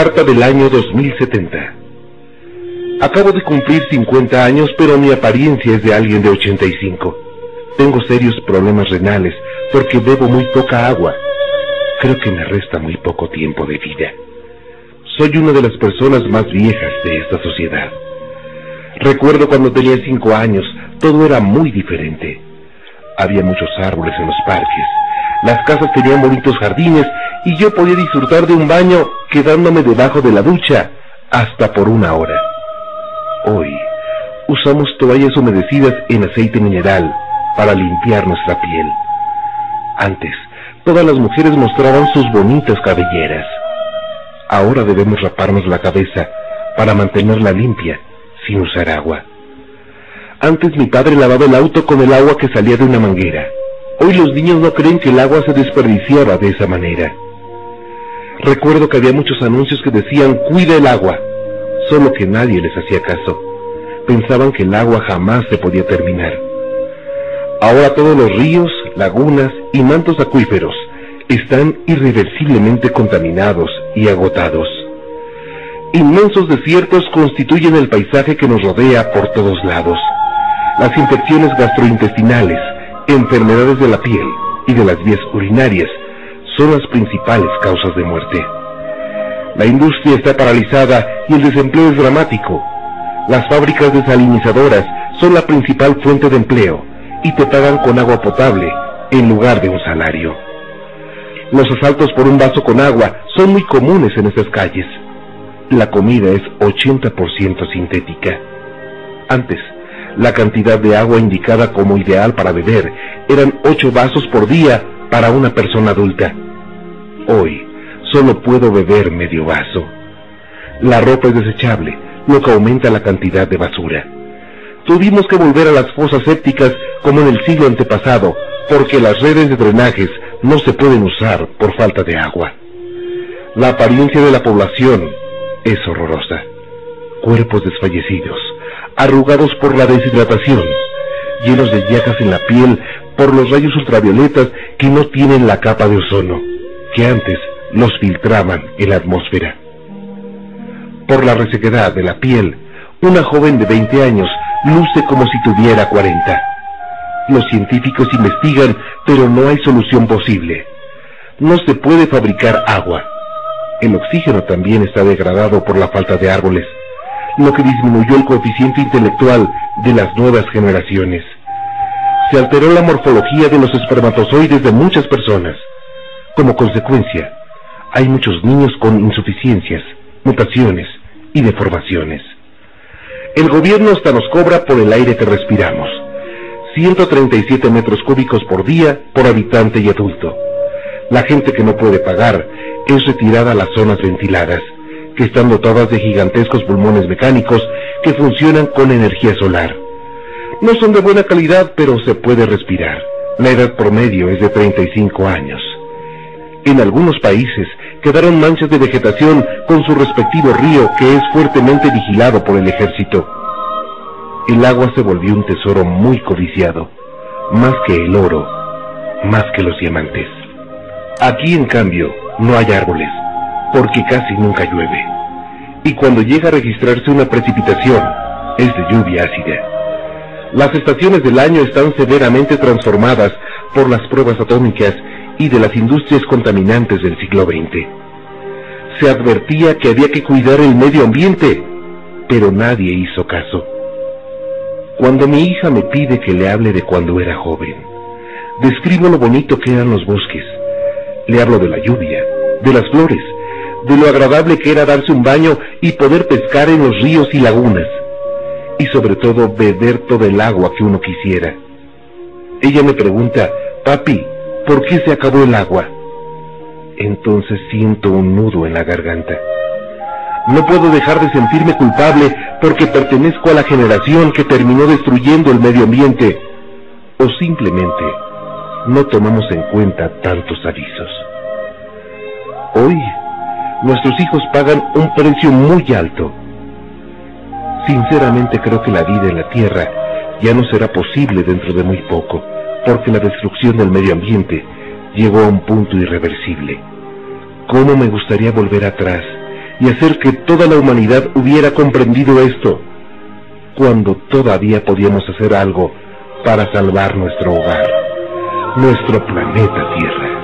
Carta del año 2070. Acabo de cumplir 50 años, pero mi apariencia es de alguien de 85. Tengo serios problemas renales porque bebo muy poca agua. Creo que me resta muy poco tiempo de vida. Soy una de las personas más viejas de esta sociedad. Recuerdo cuando tenía cinco años, todo era muy diferente. Había muchos árboles en los parques, las casas tenían bonitos jardines y yo podía disfrutar de un baño quedándome debajo de la ducha hasta por una hora. Hoy usamos toallas humedecidas en aceite mineral para limpiar nuestra piel. Antes, todas las mujeres mostraban sus bonitas cabelleras. Ahora debemos raparnos la cabeza para mantenerla limpia sin usar agua. Antes mi padre lavaba el auto con el agua que salía de una manguera. Hoy los niños no creen que el agua se desperdiciaba de esa manera. Recuerdo que había muchos anuncios que decían cuida el agua, solo que nadie les hacía caso. Pensaban que el agua jamás se podía terminar. Ahora todos los ríos, lagunas y mantos acuíferos están irreversiblemente contaminados y agotados. Inmensos desiertos constituyen el paisaje que nos rodea por todos lados. Las infecciones gastrointestinales, enfermedades de la piel y de las vías urinarias son las principales causas de muerte. La industria está paralizada y el desempleo es dramático. Las fábricas desalinizadoras son la principal fuente de empleo y te pagan con agua potable en lugar de un salario. Los asaltos por un vaso con agua son muy comunes en estas calles. La comida es 80% sintética. Antes, la cantidad de agua indicada como ideal para beber eran 8 vasos por día para una persona adulta. Hoy solo puedo beber medio vaso. La ropa es desechable, lo que aumenta la cantidad de basura. Tuvimos que volver a las fosas sépticas como en el siglo antepasado, porque las redes de drenajes no se pueden usar por falta de agua. La apariencia de la población es horrorosa. Cuerpos desfallecidos, arrugados por la deshidratación, llenos de llagas en la piel por los rayos ultravioletas que no tienen la capa de ozono, que antes los filtraban en la atmósfera. Por la resequedad de la piel, una joven de 20 años luce como si tuviera 40. Los científicos investigan, pero no hay solución posible. No se puede fabricar agua. El oxígeno también está degradado por la falta de árboles lo que disminuyó el coeficiente intelectual de las nuevas generaciones. Se alteró la morfología de los espermatozoides de muchas personas. Como consecuencia, hay muchos niños con insuficiencias, mutaciones y deformaciones. El gobierno hasta nos cobra por el aire que respiramos. 137 metros cúbicos por día por habitante y adulto. La gente que no puede pagar es retirada a las zonas ventiladas que están dotadas de gigantescos pulmones mecánicos que funcionan con energía solar. No son de buena calidad, pero se puede respirar. La edad promedio es de 35 años. En algunos países quedaron manchas de vegetación con su respectivo río que es fuertemente vigilado por el ejército. El agua se volvió un tesoro muy codiciado, más que el oro, más que los diamantes. Aquí, en cambio, no hay árboles, porque casi nunca llueve. Y cuando llega a registrarse una precipitación, es de lluvia ácida. Las estaciones del año están severamente transformadas por las pruebas atómicas y de las industrias contaminantes del siglo XX. Se advertía que había que cuidar el medio ambiente, pero nadie hizo caso. Cuando mi hija me pide que le hable de cuando era joven, describo lo bonito que eran los bosques. Le hablo de la lluvia, de las flores, de lo agradable que era darse un baño y poder pescar en los ríos y lagunas, y sobre todo beber todo el agua que uno quisiera. Ella me pregunta, papi, ¿por qué se acabó el agua? Entonces siento un nudo en la garganta. No puedo dejar de sentirme culpable porque pertenezco a la generación que terminó destruyendo el medio ambiente, o simplemente no tomamos en cuenta tantos avisos. Hoy nuestros hijos pagan un precio muy alto. Sinceramente creo que la vida en la Tierra ya no será posible dentro de muy poco, porque la destrucción del medio ambiente llegó a un punto irreversible. ¿Cómo me gustaría volver atrás y hacer que toda la humanidad hubiera comprendido esto, cuando todavía podíamos hacer algo para salvar nuestro hogar, nuestro planeta Tierra.